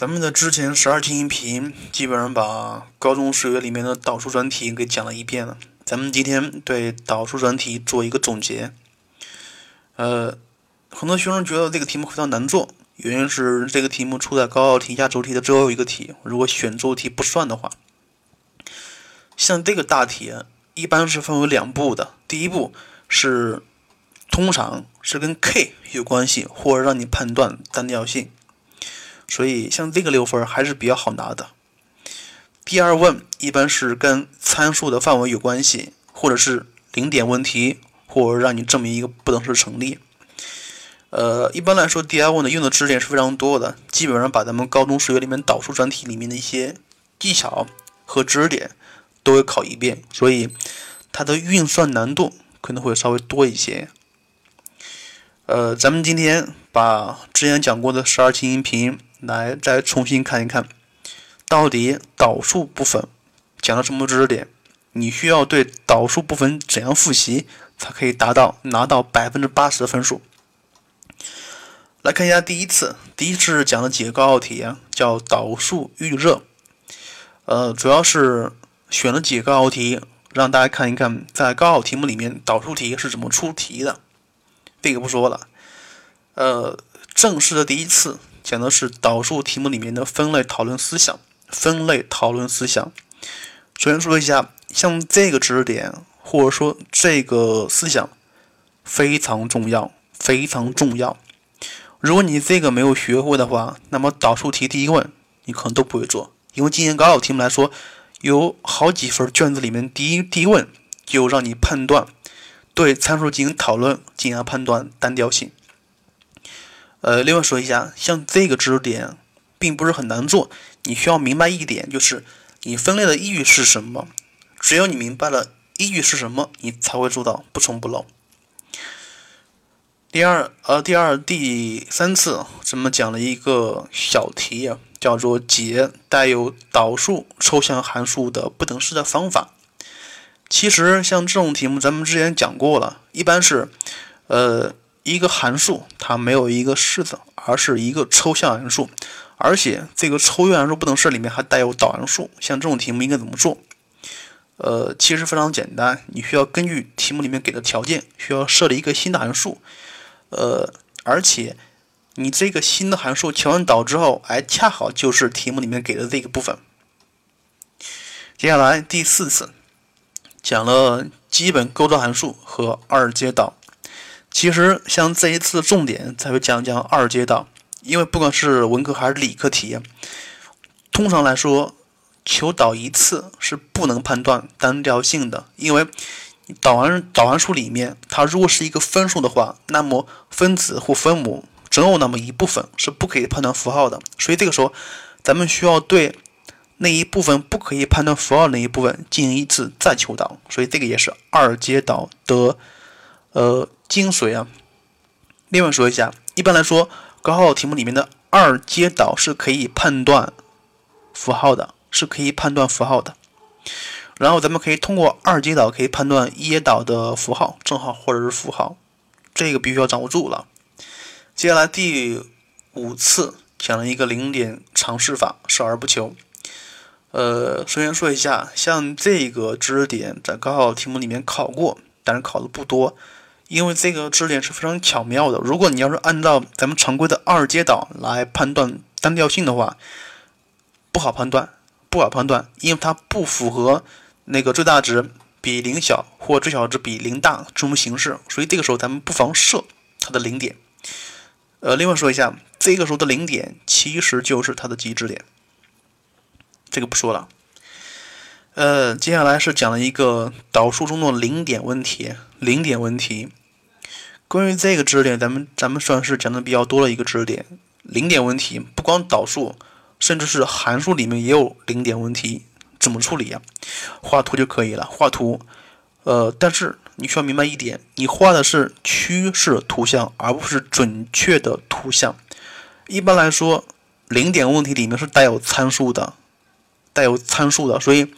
咱们的之前十二期音频基本上把高中数学里面的导数专题给讲了一遍了。咱们今天对导数专题做一个总结。呃，很多学生觉得这个题目非常难做，原因是这个题目出在高考题压轴题的最后一个题，如果选做题不算的话，像这个大题一般是分为两步的，第一步是通常是跟 k 有关系，或者让你判断单调性。所以像这个六分还是比较好拿的。第二问一般是跟参数的范围有关系，或者是零点问题，或者让你证明一个不等式成立。呃，一般来说，第二问的用的知识点是非常多的，基本上把咱们高中数学里面导数专题里面的一些技巧和知识点都会考一遍，所以它的运算难度可能会稍微多一些。呃，咱们今天把之前讲过的十二期音频。来，再重新看一看，到底导数部分讲了什么知识点？你需要对导数部分怎样复习，才可以达到拿到百分之八十的分数？来看一下第一次，第一次讲的几个高考题啊，叫导数预热。呃，主要是选了几个高考题，让大家看一看，在高考题目里面导数题是怎么出题的。这个不说了。呃，正式的第一次。讲的是导数题目里面的分类讨论思想。分类讨论思想，首先说一下，像这个知识点或者说这个思想非常重要，非常重要。如果你这个没有学会的话，那么导数题第一问你可能都不会做。因为今年高考题目来说，有好几份卷子里面第一第一问就让你判断对参数进行讨论，进而判断单调性。呃，另外说一下，像这个知识点并不是很难做，你需要明白一点，就是你分类的依据是什么。只有你明白了依据是什么，你才会做到不重不漏。第二，呃，第二、第三次咱们讲了一个小题，叫做解带有导数抽象函数的不等式的方法。其实像这种题目，咱们之前讲过了，一般是，呃。一个函数它没有一个式子，而是一个抽象函数，而且这个抽象函数不等式里面还带有导函数。像这种题目应该怎么做？呃，其实非常简单，你需要根据题目里面给的条件，需要设立一个新的函数。呃，而且你这个新的函数求完导之后，哎，恰好就是题目里面给的这个部分。接下来第四次讲了基本构造函数和二阶导。其实，像这一次重点才会讲讲二阶导，因为不管是文科还是理科题，通常来说，求导一次是不能判断单调性的，因为导函导函数里面，它如果是一个分数的话，那么分子或分母总有那么一部分是不可以判断符号的，所以这个时候，咱们需要对那一部分不可以判断符号那一部分进行一次再求导，所以这个也是二阶导的，呃。精髓啊！另外说一下，一般来说，高考题目里面的二阶导是可以判断符号的，是可以判断符号的。然后咱们可以通过二阶导可以判断一阶导的符号、正号或者是负号，这个必须要掌握住了。接下来第五次讲了一个零点尝试法，少而不求。呃，首先说一下，像这个知识点在高考题目里面考过，但是考的不多。因为这个知识点是非常巧妙的。如果你要是按照咱们常规的二阶导来判断单调性的话，不好判断，不好判断，因为它不符合那个最大值比零小或最小值比零大这种形式。所以这个时候咱们不妨设它的零点。呃，另外说一下，这个时候的零点其实就是它的极值点。这个不说了。呃，接下来是讲了一个导数中的零点问题，零点问题。关于这个知识点，咱们咱们算是讲的比较多的一个知识点。零点问题不光导数，甚至是函数里面也有零点问题。怎么处理呀？画图就可以了。画图，呃，但是你需要明白一点，你画的是趋势图像，而不是准确的图像。一般来说，零点问题里面是带有参数的，带有参数的，所以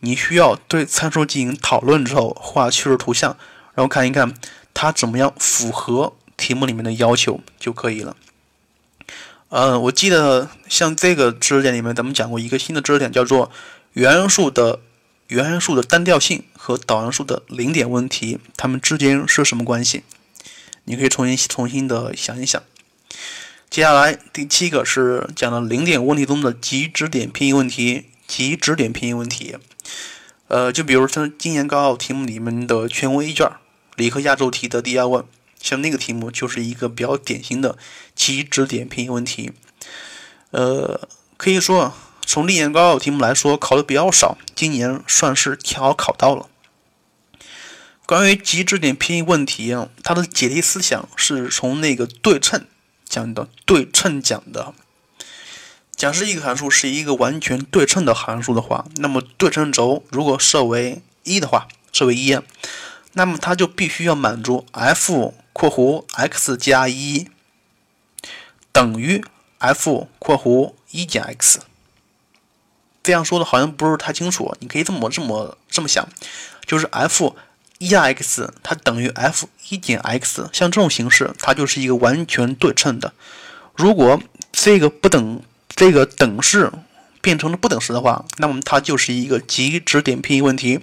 你需要对参数进行讨论之后，画趋势图像，然后看一看。它怎么样符合题目里面的要求就可以了。嗯，我记得像这个知识点里面，咱们讲过一个新的知识点，叫做元素的元素的单调性和导函数的零点问题，它们之间是什么关系？你可以重新重新的想一想。接下来第七个是讲了零点问题中的极值点偏移问题。极值点偏移问题，呃，就比如像今年高考题目里面的全文一卷理科亚洲题的第二问，像那个题目就是一个比较典型的极值点偏移问题。呃，可以说从历年高考题目来说，考的比较少，今年算是恰好考到了。关于极值点偏移问题，它的解题思想是从那个对称讲的，对称讲的。假设一个函数是一个完全对称的函数的话，那么对称轴如果设为一的话，设为一，那么它就必须要满足 f（ 括弧 x 加一）等于 f（ 括弧一减 x）。这样说的好像不是太清楚，你可以这么这么这么想，就是 f 一加 x 它等于 f 一减 x，像这种形式，它就是一个完全对称的。如果这个不等。这个等式变成了不等式的话，那么它就是一个极值点偏移问题。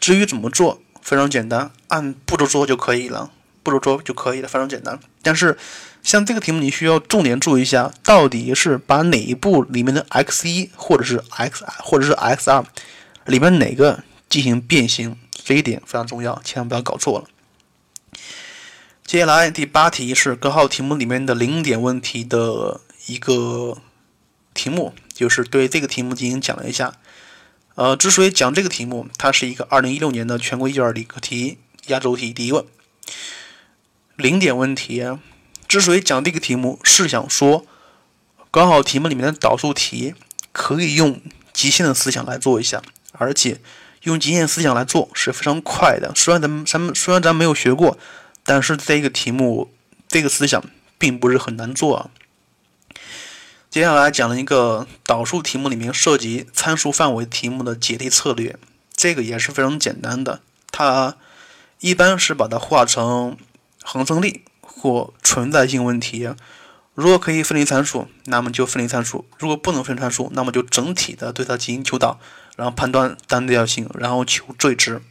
至于怎么做，非常简单，按步骤做就可以了。步骤做就可以了，非常简单。但是像这个题目，你需要重点注意一下，到底是把哪一步里面的 x 一或者是 x 或者是 x 二里面哪个进行变形，这一点非常重要，千万不要搞错了。接下来第八题是根号题目里面的零点问题的一个。题目就是对这个题目进行讲了一下。呃，之所以讲这个题目，它是一个二零一六年的全国一卷理科题压轴题第一问，零点问题。之所以讲这个题目，是想说高考题目里面的导数题可以用极限的思想来做一下，而且用极限思想来做是非常快的。虽然咱们咱们虽然咱没有学过，但是这个题目这个思想并不是很难做啊。接下来讲了一个导数题目里面涉及参数范围题目的解题策略，这个也是非常简单的。它一般是把它化成恒生力或存在性问题。如果可以分离参数，那么就分离参数；如果不能分离参数，那么就整体的对它进行求导，然后判断单调性，然后求最值。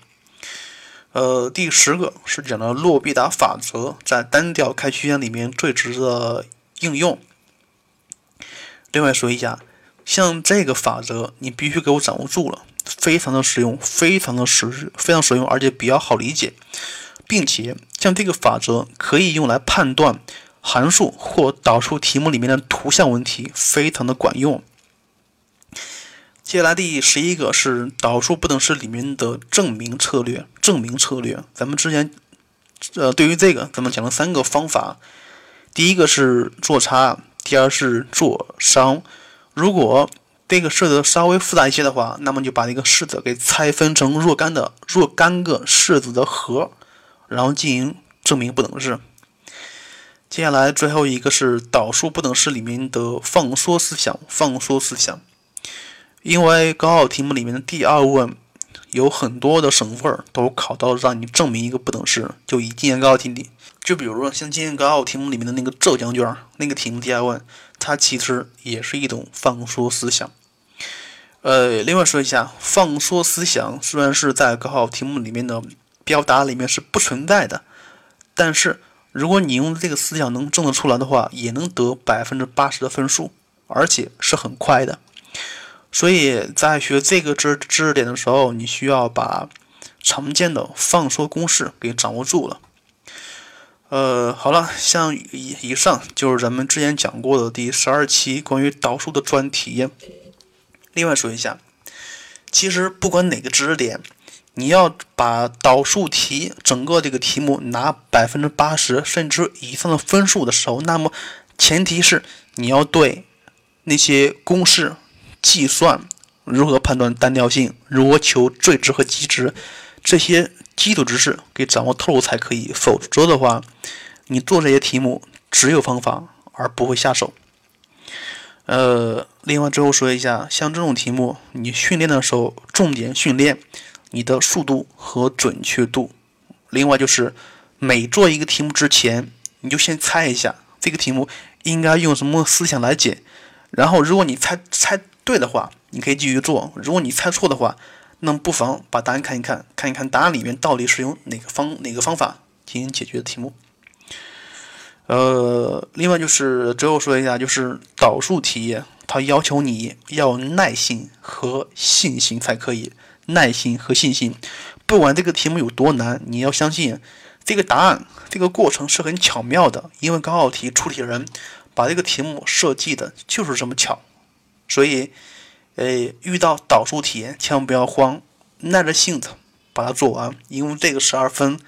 呃，第十个是讲了洛必达法则在单调开区间里面最值的应用。另外说一下，像这个法则，你必须给我掌握住了，非常的实用，非常的实，非常实用，而且比较好理解，并且像这个法则可以用来判断函数或导数题目里面的图像问题，非常的管用。接下来第十一个是导数不等式里面的证明策略，证明策略，咱们之前呃对于这个咱们讲了三个方法，第一个是做差。第二是做商，如果这个式子稍微复杂一些的话，那么就把这个式子给拆分成若干的若干个式子的和，然后进行证明不等式。接下来最后一个是导数不等式里面的放缩思想，放缩思想。因为高考题目里面的第二问有很多的省份都考到让你证明一个不等式，就以今年高考题里。就比如说像今年高考题目里面的那个浙江卷那个题目第二问，它其实也是一种放缩思想。呃，另外说一下，放缩思想虽然是在高考题目里面的表达里面是不存在的，但是如果你用这个思想能证得出来的话，也能得百分之八十的分数，而且是很快的。所以在学这个知知识点的时候，你需要把常见的放缩公式给掌握住了。呃，好了，像以以上就是咱们之前讲过的第十二期关于导数的专题。另外说一下，其实不管哪个知识点，你要把导数题整个这个题目拿百分之八十甚至以上的分数的时候，那么前提是你要对那些公式、计算如何判断单调性、如何求最值和极值这些。基础知识给掌握透露才可以，否则的话，你做这些题目只有方法而不会下手。呃，另外最后说一下，像这种题目，你训练的时候重点训练你的速度和准确度。另外就是每做一个题目之前，你就先猜一下这个题目应该用什么思想来解。然后，如果你猜猜对的话，你可以继续做；如果你猜错的话，那么不妨把答案看一看，看一看答案里面到底是用哪个方哪个方法进行解决的题目。呃，另外就是最后说一下，就是导数题，它要求你要耐心和信心才可以。耐心和信心，不管这个题目有多难，你要相信这个答案，这个过程是很巧妙的。因为高考题出题人把这个题目设计的就是这么巧，所以，呃，遇到导数题千万不要慌，耐着性子把它做完。因为这个十二分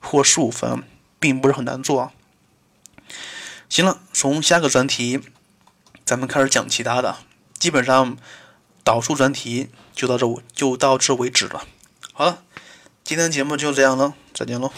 或十五分并不是很难做。行了，从下个专题咱们开始讲其他的，基本上。导数专题就到这就到这为止了。好了，今天节目就这样了，再见喽。